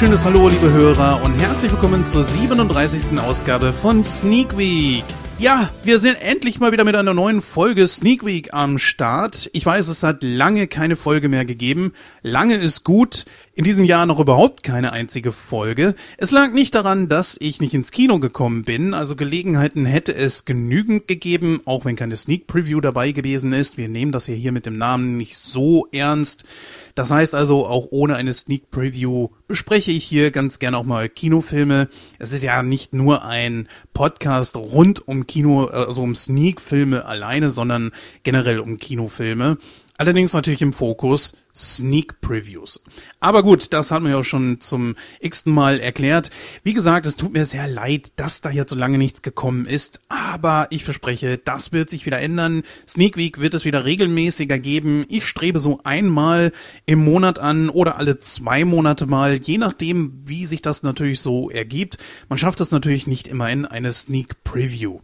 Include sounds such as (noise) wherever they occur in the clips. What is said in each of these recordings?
Wunderschönes Hallo, liebe Hörer, und herzlich willkommen zur 37. Ausgabe von Sneak Week. Ja, wir sind endlich mal wieder mit einer neuen Folge Sneak Week am Start. Ich weiß, es hat lange keine Folge mehr gegeben. Lange ist gut. In diesem Jahr noch überhaupt keine einzige Folge. Es lag nicht daran, dass ich nicht ins Kino gekommen bin. Also Gelegenheiten hätte es genügend gegeben, auch wenn keine Sneak Preview dabei gewesen ist. Wir nehmen das ja hier mit dem Namen nicht so ernst. Das heißt also, auch ohne eine Sneak Preview bespreche ich hier ganz gerne auch mal Kinofilme. Es ist ja nicht nur ein Podcast rund um Kino, also um Sneak-Filme alleine, sondern generell um Kinofilme. Allerdings natürlich im Fokus Sneak Previews. Aber gut, das haben wir ja schon zum x-ten Mal erklärt. Wie gesagt, es tut mir sehr leid, dass da jetzt so lange nichts gekommen ist, aber ich verspreche, das wird sich wieder ändern. Sneak Week wird es wieder regelmäßiger geben. Ich strebe so einmal im Monat an oder alle zwei Monate mal, je nachdem, wie sich das natürlich so ergibt. Man schafft es natürlich nicht immer in eine Sneak Preview.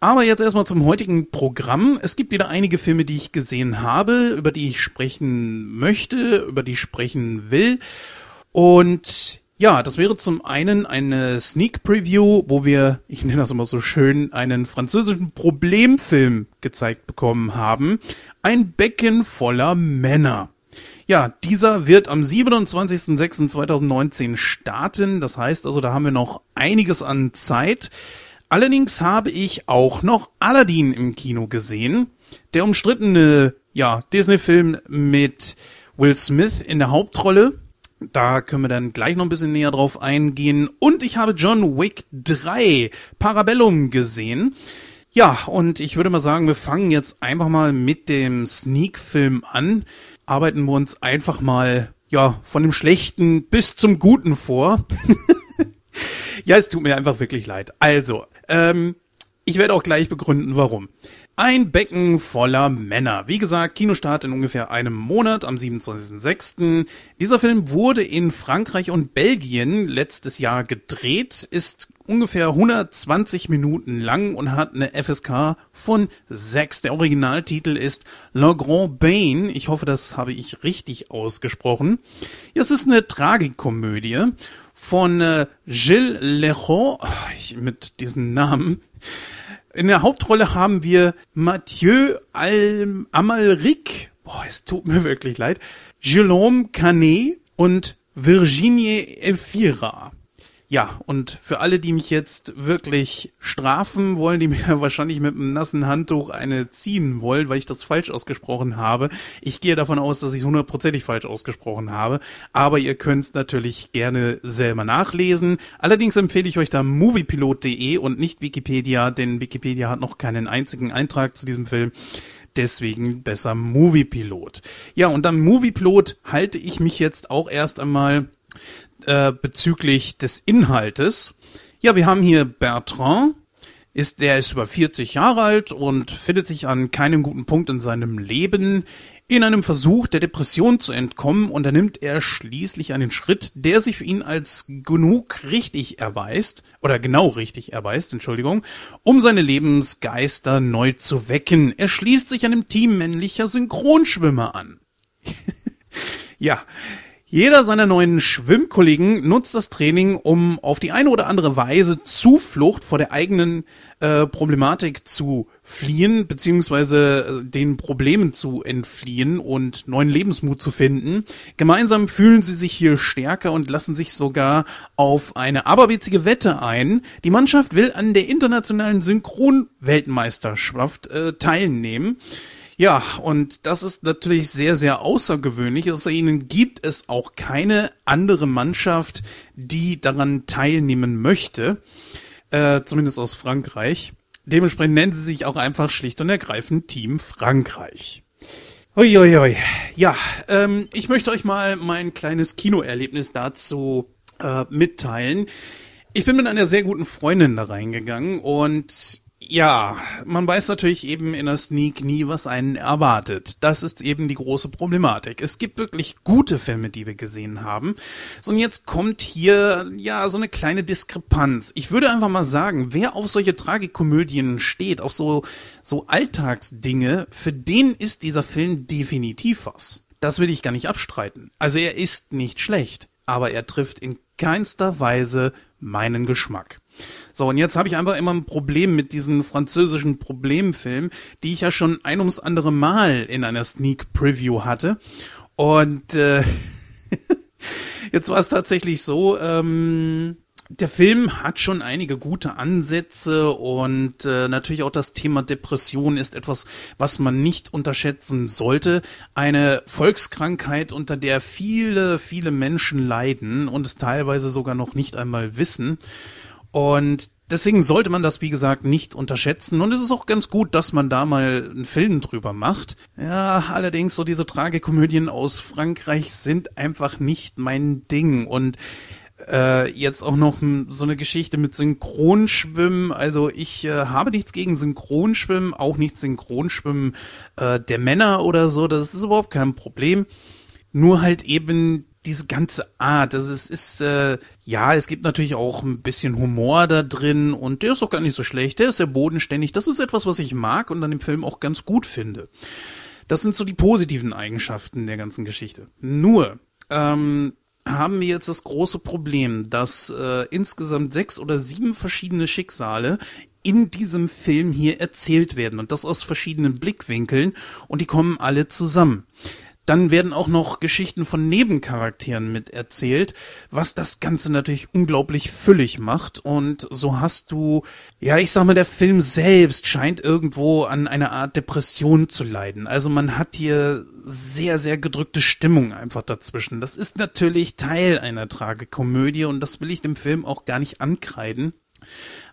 Aber jetzt erstmal zum heutigen Programm. Es gibt wieder einige Filme, die ich gesehen habe, über die ich sprechen möchte, über die ich sprechen will. Und ja, das wäre zum einen eine Sneak Preview, wo wir, ich nenne das immer so schön, einen französischen Problemfilm gezeigt bekommen haben. Ein Becken voller Männer. Ja, dieser wird am 27.06.2019 starten. Das heißt also, da haben wir noch einiges an Zeit. Allerdings habe ich auch noch Aladdin im Kino gesehen. Der umstrittene, ja, Disney-Film mit Will Smith in der Hauptrolle. Da können wir dann gleich noch ein bisschen näher drauf eingehen. Und ich habe John Wick 3 Parabellum gesehen. Ja, und ich würde mal sagen, wir fangen jetzt einfach mal mit dem Sneak-Film an. Arbeiten wir uns einfach mal, ja, von dem Schlechten bis zum Guten vor. (laughs) ja, es tut mir einfach wirklich leid. Also, ähm, ich werde auch gleich begründen, warum. Ein Becken voller Männer. Wie gesagt, Kinostart in ungefähr einem Monat am 27.06. Dieser Film wurde in Frankreich und Belgien letztes Jahr gedreht, ist ungefähr 120 Minuten lang und hat eine FSK von 6. Der Originaltitel ist Le Grand Bain. Ich hoffe, das habe ich richtig ausgesprochen. Es ist eine Tragikomödie von äh, Gilles Leroy, mit diesem Namen. In der Hauptrolle haben wir Mathieu Al Amalric, boah, es tut mir wirklich leid, Jérôme Canet und Virginie Efira. Ja, und für alle, die mich jetzt wirklich strafen wollen, die (laughs) mir wahrscheinlich mit einem nassen Handtuch eine ziehen wollen, weil ich das falsch ausgesprochen habe. Ich gehe davon aus, dass ich hundertprozentig falsch ausgesprochen habe. Aber ihr könnt es natürlich gerne selber nachlesen. Allerdings empfehle ich euch da moviepilot.de und nicht Wikipedia, denn Wikipedia hat noch keinen einzigen Eintrag zu diesem Film deswegen besser Moviepilot. Ja, und am Moviepilot halte ich mich jetzt auch erst einmal äh, bezüglich des Inhaltes. Ja, wir haben hier Bertrand, ist, der ist über 40 Jahre alt und findet sich an keinem guten Punkt in seinem Leben. In einem Versuch der Depression zu entkommen unternimmt er schließlich einen Schritt, der sich für ihn als genug richtig erweist, oder genau richtig erweist, Entschuldigung, um seine Lebensgeister neu zu wecken. Er schließt sich einem Team männlicher Synchronschwimmer an. (laughs) ja, jeder seiner neuen Schwimmkollegen nutzt das Training, um auf die eine oder andere Weise Zuflucht vor der eigenen äh, Problematik zu fliehen, beziehungsweise äh, den Problemen zu entfliehen und neuen Lebensmut zu finden. Gemeinsam fühlen sie sich hier stärker und lassen sich sogar auf eine aberwitzige Wette ein. Die Mannschaft will an der internationalen Synchronweltmeisterschaft äh, teilnehmen. Ja, und das ist natürlich sehr, sehr außergewöhnlich. Außer ihnen gibt es auch keine andere Mannschaft, die daran teilnehmen möchte. Äh, zumindest aus Frankreich. Dementsprechend nennen sie sich auch einfach schlicht und ergreifend Team Frankreich. Uiuiui. Ja, ähm, ich möchte euch mal mein kleines Kinoerlebnis dazu äh, mitteilen. Ich bin mit einer sehr guten Freundin da reingegangen und ja, man weiß natürlich eben in der Sneak nie, was einen erwartet. Das ist eben die große Problematik. Es gibt wirklich gute Filme, die wir gesehen haben. So, und jetzt kommt hier, ja, so eine kleine Diskrepanz. Ich würde einfach mal sagen, wer auf solche Tragikomödien steht, auf so, so Alltagsdinge, für den ist dieser Film definitiv was. Das will ich gar nicht abstreiten. Also er ist nicht schlecht. aber er trifft in keinster Weise meinen Geschmack. So, und jetzt habe ich einfach immer ein Problem mit diesen französischen Problemfilmen, die ich ja schon ein ums andere Mal in einer Sneak Preview hatte. Und äh, (laughs) jetzt war es tatsächlich so, ähm, der Film hat schon einige gute Ansätze und äh, natürlich auch das Thema Depression ist etwas, was man nicht unterschätzen sollte. Eine Volkskrankheit, unter der viele, viele Menschen leiden und es teilweise sogar noch nicht einmal wissen. Und deswegen sollte man das, wie gesagt, nicht unterschätzen. Und es ist auch ganz gut, dass man da mal einen Film drüber macht. Ja, allerdings so diese Tragikomödien aus Frankreich sind einfach nicht mein Ding. Und äh, jetzt auch noch so eine Geschichte mit Synchronschwimmen. Also ich äh, habe nichts gegen Synchronschwimmen, auch nicht Synchronschwimmen äh, der Männer oder so. Das ist überhaupt kein Problem. Nur halt eben diese ganze Art. Also es ist, äh, ja, es gibt natürlich auch ein bisschen Humor da drin und der ist auch gar nicht so schlecht. Der ist sehr bodenständig. Das ist etwas, was ich mag und an dem Film auch ganz gut finde. Das sind so die positiven Eigenschaften der ganzen Geschichte. Nur, ähm, haben wir jetzt das große Problem, dass äh, insgesamt sechs oder sieben verschiedene Schicksale in diesem Film hier erzählt werden und das aus verschiedenen Blickwinkeln und die kommen alle zusammen. Dann werden auch noch Geschichten von Nebencharakteren mit erzählt, was das Ganze natürlich unglaublich füllig macht. Und so hast du, ja, ich sag mal, der Film selbst scheint irgendwo an einer Art Depression zu leiden. Also man hat hier sehr, sehr gedrückte Stimmung einfach dazwischen. Das ist natürlich Teil einer Tragikomödie und das will ich dem Film auch gar nicht ankreiden.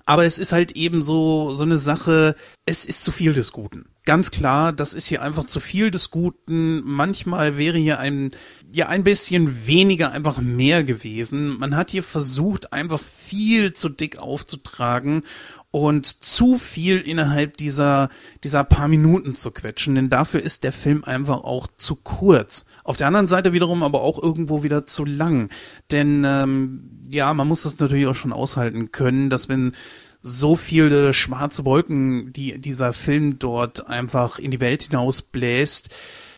Aber es ist halt eben so, so eine Sache, es ist zu viel des Guten. Ganz klar, das ist hier einfach zu viel des Guten. Manchmal wäre hier ein, ja, ein bisschen weniger einfach mehr gewesen. Man hat hier versucht, einfach viel zu dick aufzutragen und zu viel innerhalb dieser, dieser paar Minuten zu quetschen, denn dafür ist der Film einfach auch zu kurz. Auf der anderen Seite wiederum aber auch irgendwo wieder zu lang, denn ähm, ja, man muss das natürlich auch schon aushalten können, dass wenn so viele schwarze Wolken, die dieser Film dort einfach in die Welt hinaus bläst,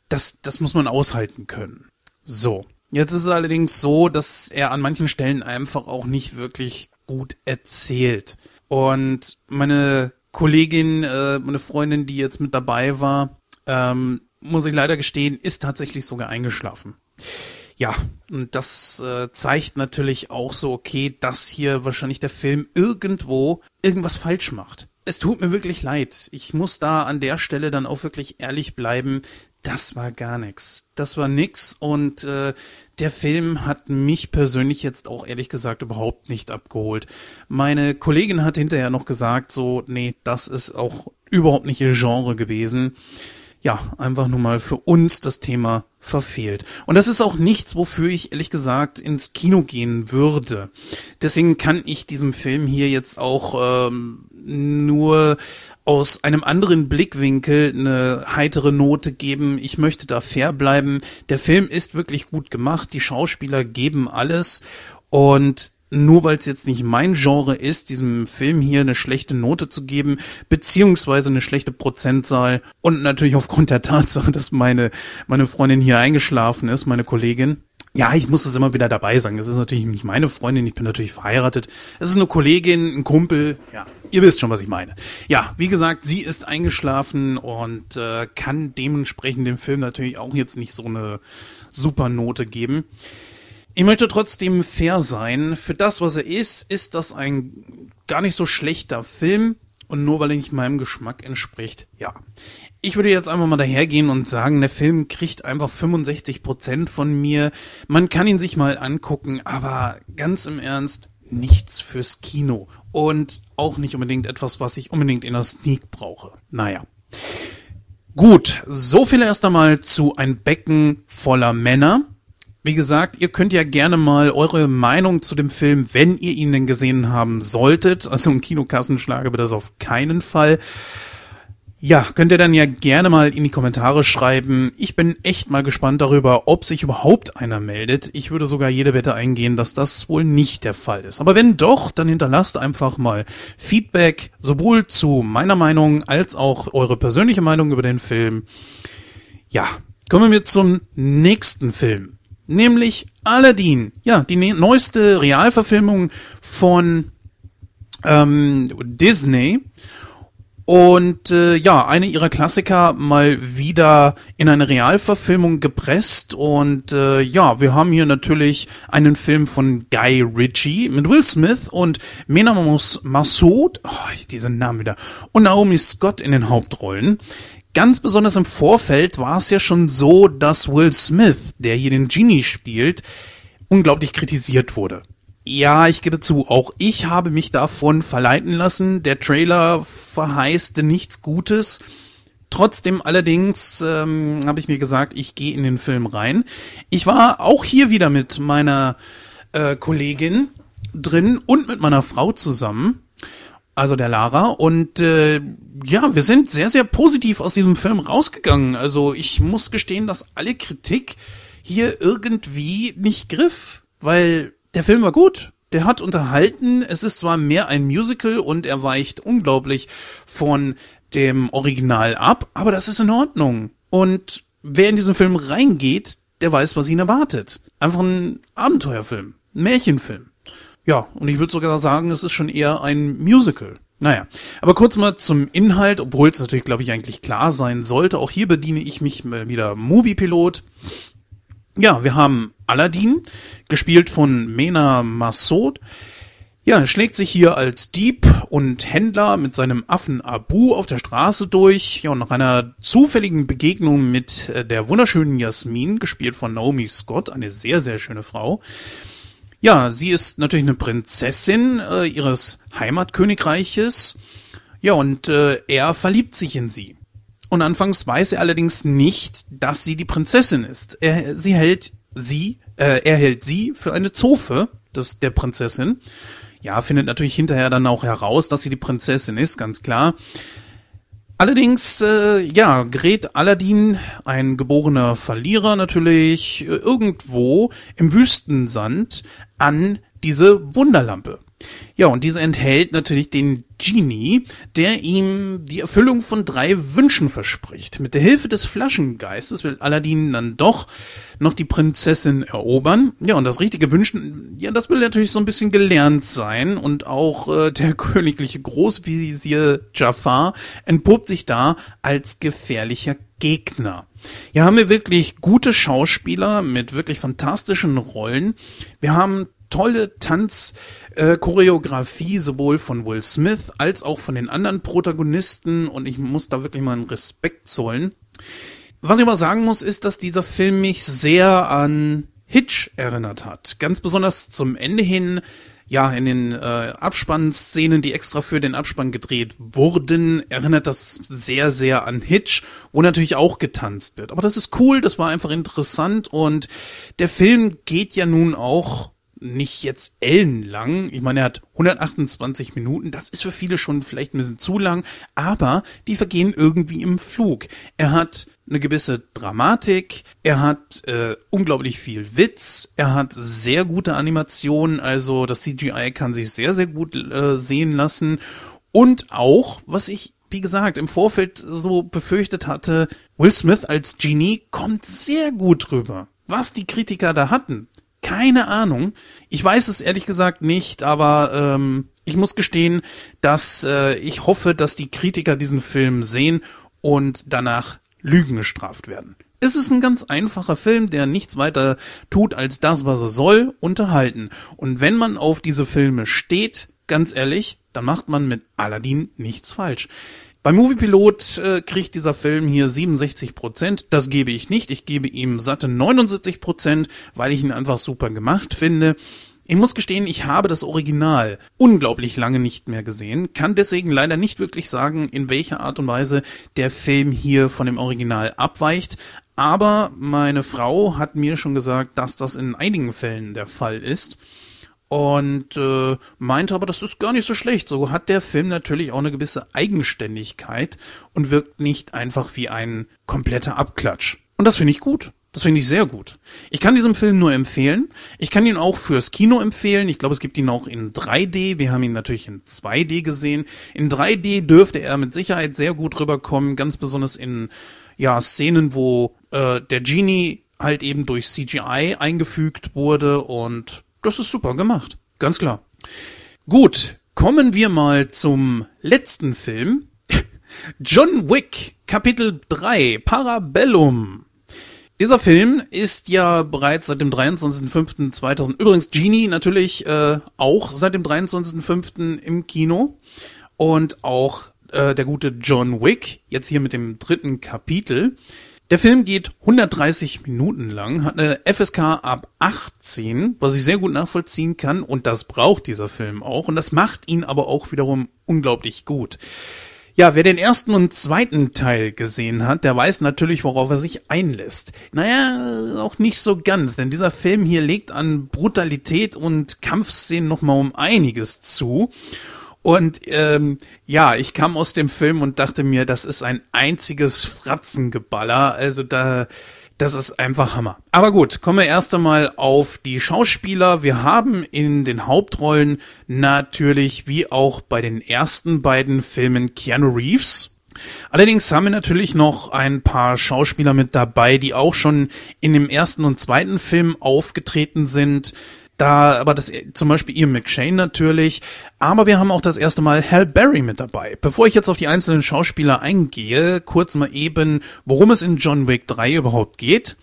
das, das muss man aushalten können. So. Jetzt ist es allerdings so, dass er an manchen Stellen einfach auch nicht wirklich gut erzählt. Und meine Kollegin, äh, meine Freundin, die jetzt mit dabei war, ähm, muss ich leider gestehen, ist tatsächlich sogar eingeschlafen. Ja, und das äh, zeigt natürlich auch so, okay, dass hier wahrscheinlich der Film irgendwo irgendwas falsch macht. Es tut mir wirklich leid. Ich muss da an der Stelle dann auch wirklich ehrlich bleiben. Das war gar nix. Das war nix und äh, der Film hat mich persönlich jetzt auch ehrlich gesagt überhaupt nicht abgeholt. Meine Kollegin hat hinterher noch gesagt, so, nee, das ist auch überhaupt nicht ihr Genre gewesen ja, einfach nur mal für uns das Thema verfehlt. Und das ist auch nichts, wofür ich ehrlich gesagt ins Kino gehen würde. Deswegen kann ich diesem Film hier jetzt auch ähm, nur aus einem anderen Blickwinkel eine heitere Note geben. Ich möchte da fair bleiben. Der Film ist wirklich gut gemacht. Die Schauspieler geben alles und nur weil es jetzt nicht mein Genre ist, diesem Film hier eine schlechte Note zu geben, beziehungsweise eine schlechte Prozentzahl und natürlich aufgrund der Tatsache, dass meine, meine Freundin hier eingeschlafen ist, meine Kollegin. Ja, ich muss das immer wieder dabei sagen. Es ist natürlich nicht meine Freundin, ich bin natürlich verheiratet. Es ist eine Kollegin, ein Kumpel, ja, ihr wisst schon, was ich meine. Ja, wie gesagt, sie ist eingeschlafen und äh, kann dementsprechend dem Film natürlich auch jetzt nicht so eine super Note geben. Ich möchte trotzdem fair sein. Für das, was er ist, ist das ein gar nicht so schlechter Film. Und nur weil er nicht meinem Geschmack entspricht, ja. Ich würde jetzt einfach mal dahergehen und sagen, der Film kriegt einfach 65 Prozent von mir. Man kann ihn sich mal angucken, aber ganz im Ernst, nichts fürs Kino. Und auch nicht unbedingt etwas, was ich unbedingt in der Sneak brauche. Naja. Gut, so viel erst einmal zu ein Becken voller Männer. Wie gesagt, ihr könnt ja gerne mal eure Meinung zu dem Film, wenn ihr ihn denn gesehen haben solltet, also ein Kinokassenschlager wird das auf keinen Fall. Ja, könnt ihr dann ja gerne mal in die Kommentare schreiben. Ich bin echt mal gespannt darüber, ob sich überhaupt einer meldet. Ich würde sogar jede Wette eingehen, dass das wohl nicht der Fall ist. Aber wenn doch, dann hinterlasst einfach mal Feedback, sowohl zu meiner Meinung als auch eure persönliche Meinung über den Film. Ja, kommen wir zum nächsten Film nämlich Aladdin, ja, die ne neueste Realverfilmung von ähm, Disney. Und äh, ja, eine ihrer Klassiker mal wieder in eine Realverfilmung gepresst. Und äh, ja, wir haben hier natürlich einen Film von Guy Ritchie mit Will Smith und Mena Massoud, oh, diesen Namen wieder, und Naomi Scott in den Hauptrollen. Ganz besonders im Vorfeld war es ja schon so, dass Will Smith, der hier den Genie spielt, unglaublich kritisiert wurde. Ja, ich gebe zu, auch ich habe mich davon verleiten lassen. Der Trailer verheißte nichts Gutes. Trotzdem allerdings ähm, habe ich mir gesagt, ich gehe in den Film rein. Ich war auch hier wieder mit meiner äh, Kollegin drin und mit meiner Frau zusammen, also der Lara. Und äh, ja, wir sind sehr, sehr positiv aus diesem Film rausgegangen. Also ich muss gestehen, dass alle Kritik hier irgendwie nicht griff, weil der Film war gut. Der hat unterhalten. Es ist zwar mehr ein Musical und er weicht unglaublich von dem Original ab, aber das ist in Ordnung. Und wer in diesen Film reingeht, der weiß, was ihn erwartet. Einfach ein Abenteuerfilm, ein Märchenfilm. Ja, und ich würde sogar sagen, es ist schon eher ein Musical. Naja, aber kurz mal zum Inhalt, obwohl es natürlich, glaube ich, eigentlich klar sein sollte. Auch hier bediene ich mich wieder Moviepilot. Ja, wir haben Aladdin, gespielt von Mena Massoud. Ja, er schlägt sich hier als Dieb und Händler mit seinem Affen Abu auf der Straße durch. Ja, und nach einer zufälligen Begegnung mit äh, der wunderschönen Jasmin, gespielt von Naomi Scott, eine sehr, sehr schöne Frau. Ja, sie ist natürlich eine Prinzessin äh, ihres Heimatkönigreiches. Ja, und äh, er verliebt sich in sie. Und anfangs weiß er allerdings nicht, dass sie die Prinzessin ist. Er, sie hält sie, äh, er hält sie für eine Zofe des, der Prinzessin. Ja, findet natürlich hinterher dann auch heraus, dass sie die Prinzessin ist, ganz klar. Allerdings, äh, ja, gerät Aladdin, ein geborener Verlierer natürlich, irgendwo im Wüstensand an diese Wunderlampe. Ja, und diese enthält natürlich den Genie, der ihm die Erfüllung von drei Wünschen verspricht. Mit der Hilfe des Flaschengeistes will Aladdin dann doch noch die Prinzessin erobern. Ja, und das richtige Wünschen, ja, das will natürlich so ein bisschen gelernt sein. Und auch äh, der (laughs) königliche Großvisier Jafar entpuppt sich da als gefährlicher Gegner. Hier haben wir wirklich gute Schauspieler mit wirklich fantastischen Rollen. Wir haben tolle Tanzchoreografie, äh, sowohl von Will Smith als auch von den anderen Protagonisten und ich muss da wirklich mal einen Respekt zollen. Was ich aber sagen muss, ist, dass dieser Film mich sehr an Hitch erinnert hat. Ganz besonders zum Ende hin, ja, in den äh, Abspannszenen, die extra für den Abspann gedreht wurden, erinnert das sehr, sehr an Hitch, wo natürlich auch getanzt wird. Aber das ist cool, das war einfach interessant und der Film geht ja nun auch nicht jetzt ellenlang. Ich meine, er hat 128 Minuten. Das ist für viele schon vielleicht ein bisschen zu lang, aber die vergehen irgendwie im Flug. Er hat eine gewisse Dramatik, er hat äh, unglaublich viel Witz, er hat sehr gute Animationen, also das CGI kann sich sehr, sehr gut äh, sehen lassen. Und auch, was ich wie gesagt, im Vorfeld so befürchtet hatte, Will Smith als Genie kommt sehr gut rüber. Was die Kritiker da hatten, keine Ahnung. Ich weiß es ehrlich gesagt nicht, aber ähm, ich muss gestehen, dass äh, ich hoffe, dass die Kritiker diesen Film sehen und danach Lügen gestraft werden. Es ist ein ganz einfacher Film, der nichts weiter tut als das, was er soll, unterhalten. Und wenn man auf diese Filme steht, ganz ehrlich, dann macht man mit Aladdin nichts falsch. Beim Moviepilot äh, kriegt dieser Film hier 67 Prozent. Das gebe ich nicht. Ich gebe ihm satte 79 Prozent, weil ich ihn einfach super gemacht finde. Ich muss gestehen, ich habe das Original unglaublich lange nicht mehr gesehen, kann deswegen leider nicht wirklich sagen, in welcher Art und Weise der Film hier von dem Original abweicht. Aber meine Frau hat mir schon gesagt, dass das in einigen Fällen der Fall ist und äh, meinte aber, das ist gar nicht so schlecht. So hat der Film natürlich auch eine gewisse Eigenständigkeit und wirkt nicht einfach wie ein kompletter Abklatsch. Und das finde ich gut. Das finde ich sehr gut. Ich kann diesem Film nur empfehlen. Ich kann ihn auch fürs Kino empfehlen. Ich glaube, es gibt ihn auch in 3D. Wir haben ihn natürlich in 2D gesehen. In 3D dürfte er mit Sicherheit sehr gut rüberkommen, ganz besonders in ja Szenen, wo äh, der Genie halt eben durch CGI eingefügt wurde und das ist super gemacht. Ganz klar. Gut, kommen wir mal zum letzten Film. (laughs) John Wick, Kapitel 3, Parabellum. Dieser Film ist ja bereits seit dem 23.05.2000, übrigens Genie natürlich äh, auch seit dem 23.05. im Kino und auch äh, der gute John Wick, jetzt hier mit dem dritten Kapitel. Der Film geht 130 Minuten lang, hat eine FSK ab 18, was ich sehr gut nachvollziehen kann und das braucht dieser Film auch und das macht ihn aber auch wiederum unglaublich gut. Ja, wer den ersten und zweiten Teil gesehen hat, der weiß natürlich, worauf er sich einlässt. Naja, auch nicht so ganz, denn dieser Film hier legt an Brutalität und Kampfszenen nochmal um einiges zu. Und ähm, ja, ich kam aus dem Film und dachte mir, das ist ein einziges Fratzengeballer. Also da das ist einfach Hammer. Aber gut, kommen wir erst einmal auf die Schauspieler. Wir haben in den Hauptrollen natürlich, wie auch bei den ersten beiden Filmen, Keanu Reeves. Allerdings haben wir natürlich noch ein paar Schauspieler mit dabei, die auch schon in dem ersten und zweiten Film aufgetreten sind. Da, aber das zum Beispiel Ian McShane natürlich. Aber wir haben auch das erste Mal Hal Berry mit dabei. Bevor ich jetzt auf die einzelnen Schauspieler eingehe, kurz mal eben, worum es in John Wick 3 überhaupt geht.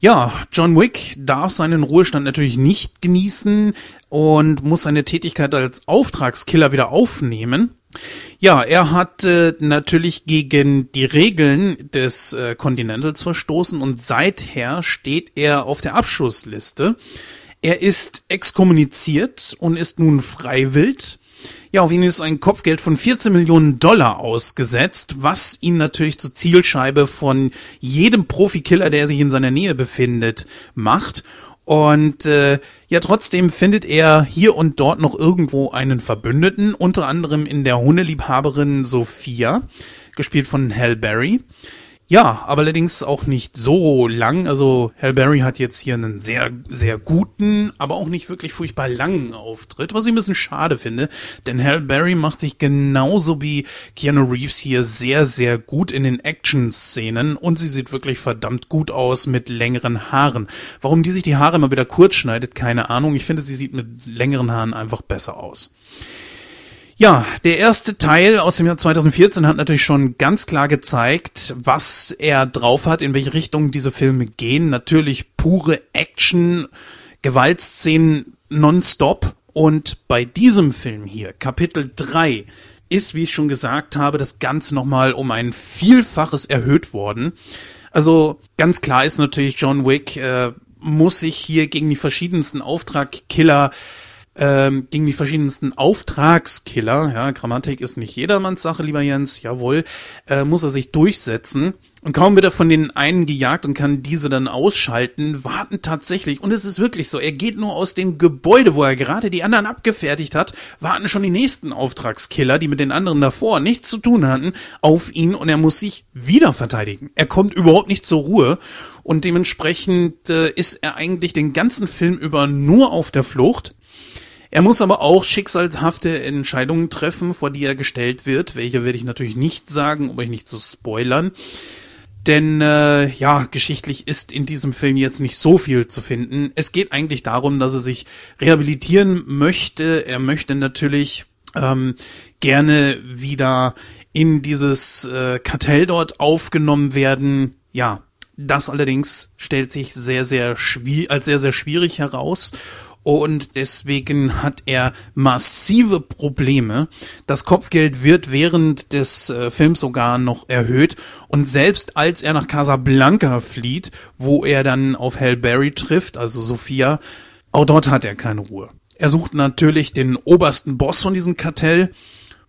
Ja, John Wick darf seinen Ruhestand natürlich nicht genießen und muss seine Tätigkeit als Auftragskiller wieder aufnehmen. Ja, er hat äh, natürlich gegen die Regeln des äh, Continentals verstoßen und seither steht er auf der Abschussliste. Er ist exkommuniziert und ist nun freiwillig. Ja, auf ihn ist ein Kopfgeld von 14 Millionen Dollar ausgesetzt, was ihn natürlich zur Zielscheibe von jedem Profikiller, der sich in seiner Nähe befindet, macht. Und äh, ja, trotzdem findet er hier und dort noch irgendwo einen Verbündeten, unter anderem in der Hundeliebhaberin Sophia, gespielt von Hal Berry. Ja, aber allerdings auch nicht so lang. Also Hal Berry hat jetzt hier einen sehr, sehr guten, aber auch nicht wirklich furchtbar langen Auftritt, was ich ein bisschen schade finde. Denn Hal Berry macht sich genauso wie Keanu Reeves hier sehr, sehr gut in den Action-Szenen und sie sieht wirklich verdammt gut aus mit längeren Haaren. Warum die sich die Haare immer wieder kurz schneidet, keine Ahnung. Ich finde, sie sieht mit längeren Haaren einfach besser aus. Ja, der erste Teil aus dem Jahr 2014 hat natürlich schon ganz klar gezeigt, was er drauf hat, in welche Richtung diese Filme gehen. Natürlich pure Action, Gewaltszenen nonstop. Und bei diesem Film hier, Kapitel 3, ist, wie ich schon gesagt habe, das Ganze nochmal um ein Vielfaches erhöht worden. Also ganz klar ist natürlich, John Wick äh, muss sich hier gegen die verschiedensten Auftragkiller ähm, gegen die verschiedensten Auftragskiller, ja, Grammatik ist nicht jedermanns Sache, lieber Jens, jawohl, äh, muss er sich durchsetzen. Und kaum wird er von den einen gejagt und kann diese dann ausschalten, warten tatsächlich, und es ist wirklich so, er geht nur aus dem Gebäude, wo er gerade die anderen abgefertigt hat, warten schon die nächsten Auftragskiller, die mit den anderen davor nichts zu tun hatten, auf ihn und er muss sich wieder verteidigen. Er kommt überhaupt nicht zur Ruhe und dementsprechend äh, ist er eigentlich den ganzen Film über nur auf der Flucht. Er muss aber auch schicksalshafte Entscheidungen treffen, vor die er gestellt wird. Welche werde ich natürlich nicht sagen, um euch nicht zu spoilern. Denn äh, ja, geschichtlich ist in diesem Film jetzt nicht so viel zu finden. Es geht eigentlich darum, dass er sich rehabilitieren möchte. Er möchte natürlich ähm, gerne wieder in dieses äh, Kartell dort aufgenommen werden. Ja, das allerdings stellt sich sehr, sehr schwierig, als sehr, sehr schwierig heraus und deswegen hat er massive Probleme. Das Kopfgeld wird während des äh, Films sogar noch erhöht und selbst als er nach Casablanca flieht, wo er dann auf Hal Berry trifft, also Sophia, auch dort hat er keine Ruhe. Er sucht natürlich den obersten Boss von diesem Kartell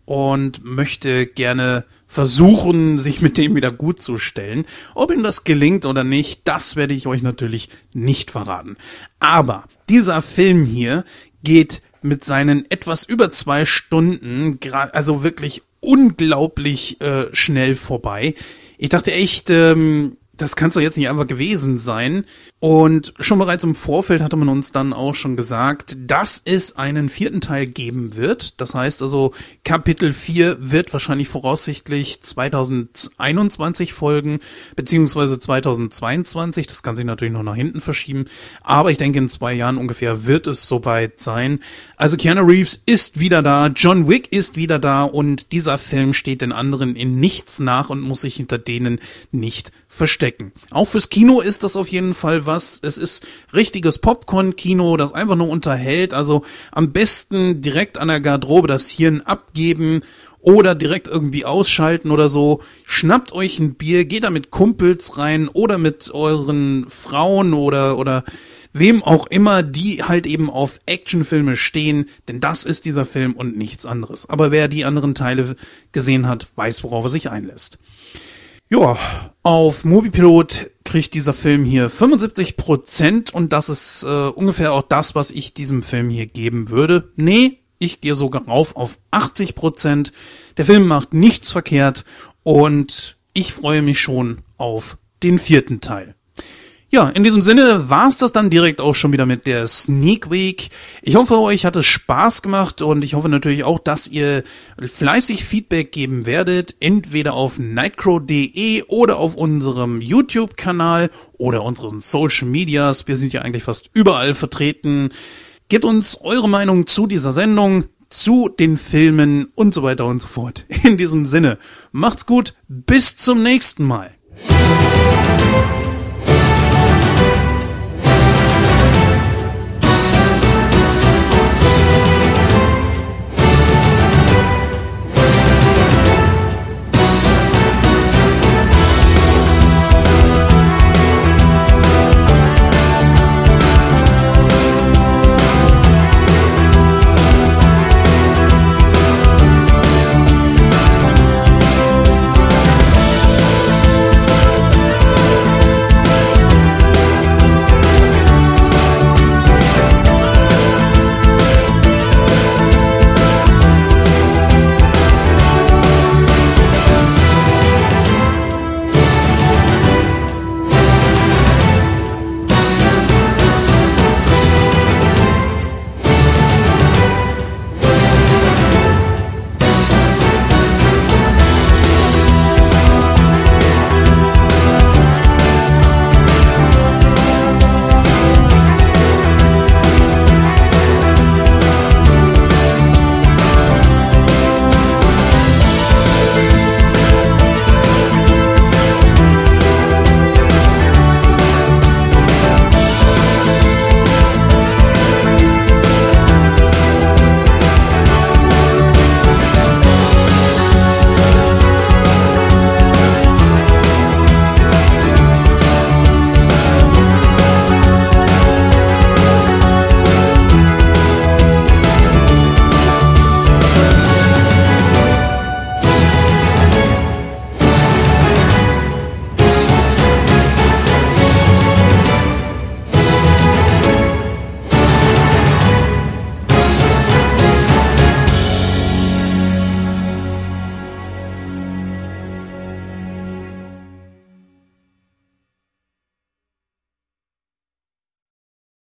und möchte gerne versuchen, sich mit dem wieder gut zu stellen. Ob ihm das gelingt oder nicht, das werde ich euch natürlich nicht verraten. Aber dieser Film hier geht mit seinen etwas über zwei Stunden, also wirklich unglaublich äh, schnell vorbei. Ich dachte echt, ähm, das kann es doch jetzt nicht einfach gewesen sein. Und schon bereits im Vorfeld hatte man uns dann auch schon gesagt, dass es einen vierten Teil geben wird. Das heißt also, Kapitel 4 wird wahrscheinlich voraussichtlich 2021 folgen, beziehungsweise 2022. Das kann sich natürlich noch nach hinten verschieben. Aber ich denke, in zwei Jahren ungefähr wird es soweit sein. Also Keanu Reeves ist wieder da, John Wick ist wieder da und dieser Film steht den anderen in nichts nach und muss sich hinter denen nicht verstecken. Auch fürs Kino ist das auf jeden Fall was. Es ist richtiges Popcorn-Kino, das einfach nur unterhält. Also am besten direkt an der Garderobe das Hirn abgeben oder direkt irgendwie ausschalten oder so. Schnappt euch ein Bier, geht da mit Kumpels rein oder mit euren Frauen oder, oder wem auch immer, die halt eben auf Actionfilme stehen, denn das ist dieser Film und nichts anderes. Aber wer die anderen Teile gesehen hat, weiß, worauf er sich einlässt. Ja, auf Moviepilot kriegt dieser Film hier 75 Prozent und das ist äh, ungefähr auch das, was ich diesem Film hier geben würde. Nee, ich gehe sogar rauf auf 80 Prozent. Der Film macht nichts verkehrt und ich freue mich schon auf den vierten Teil. Ja, in diesem Sinne war's das dann direkt auch schon wieder mit der Sneak Week. Ich hoffe, euch hat es Spaß gemacht und ich hoffe natürlich auch, dass ihr fleißig Feedback geben werdet, entweder auf nightcrow.de oder auf unserem YouTube-Kanal oder unseren Social Medias. Wir sind ja eigentlich fast überall vertreten. Gebt uns eure Meinung zu dieser Sendung, zu den Filmen und so weiter und so fort. In diesem Sinne, macht's gut, bis zum nächsten Mal.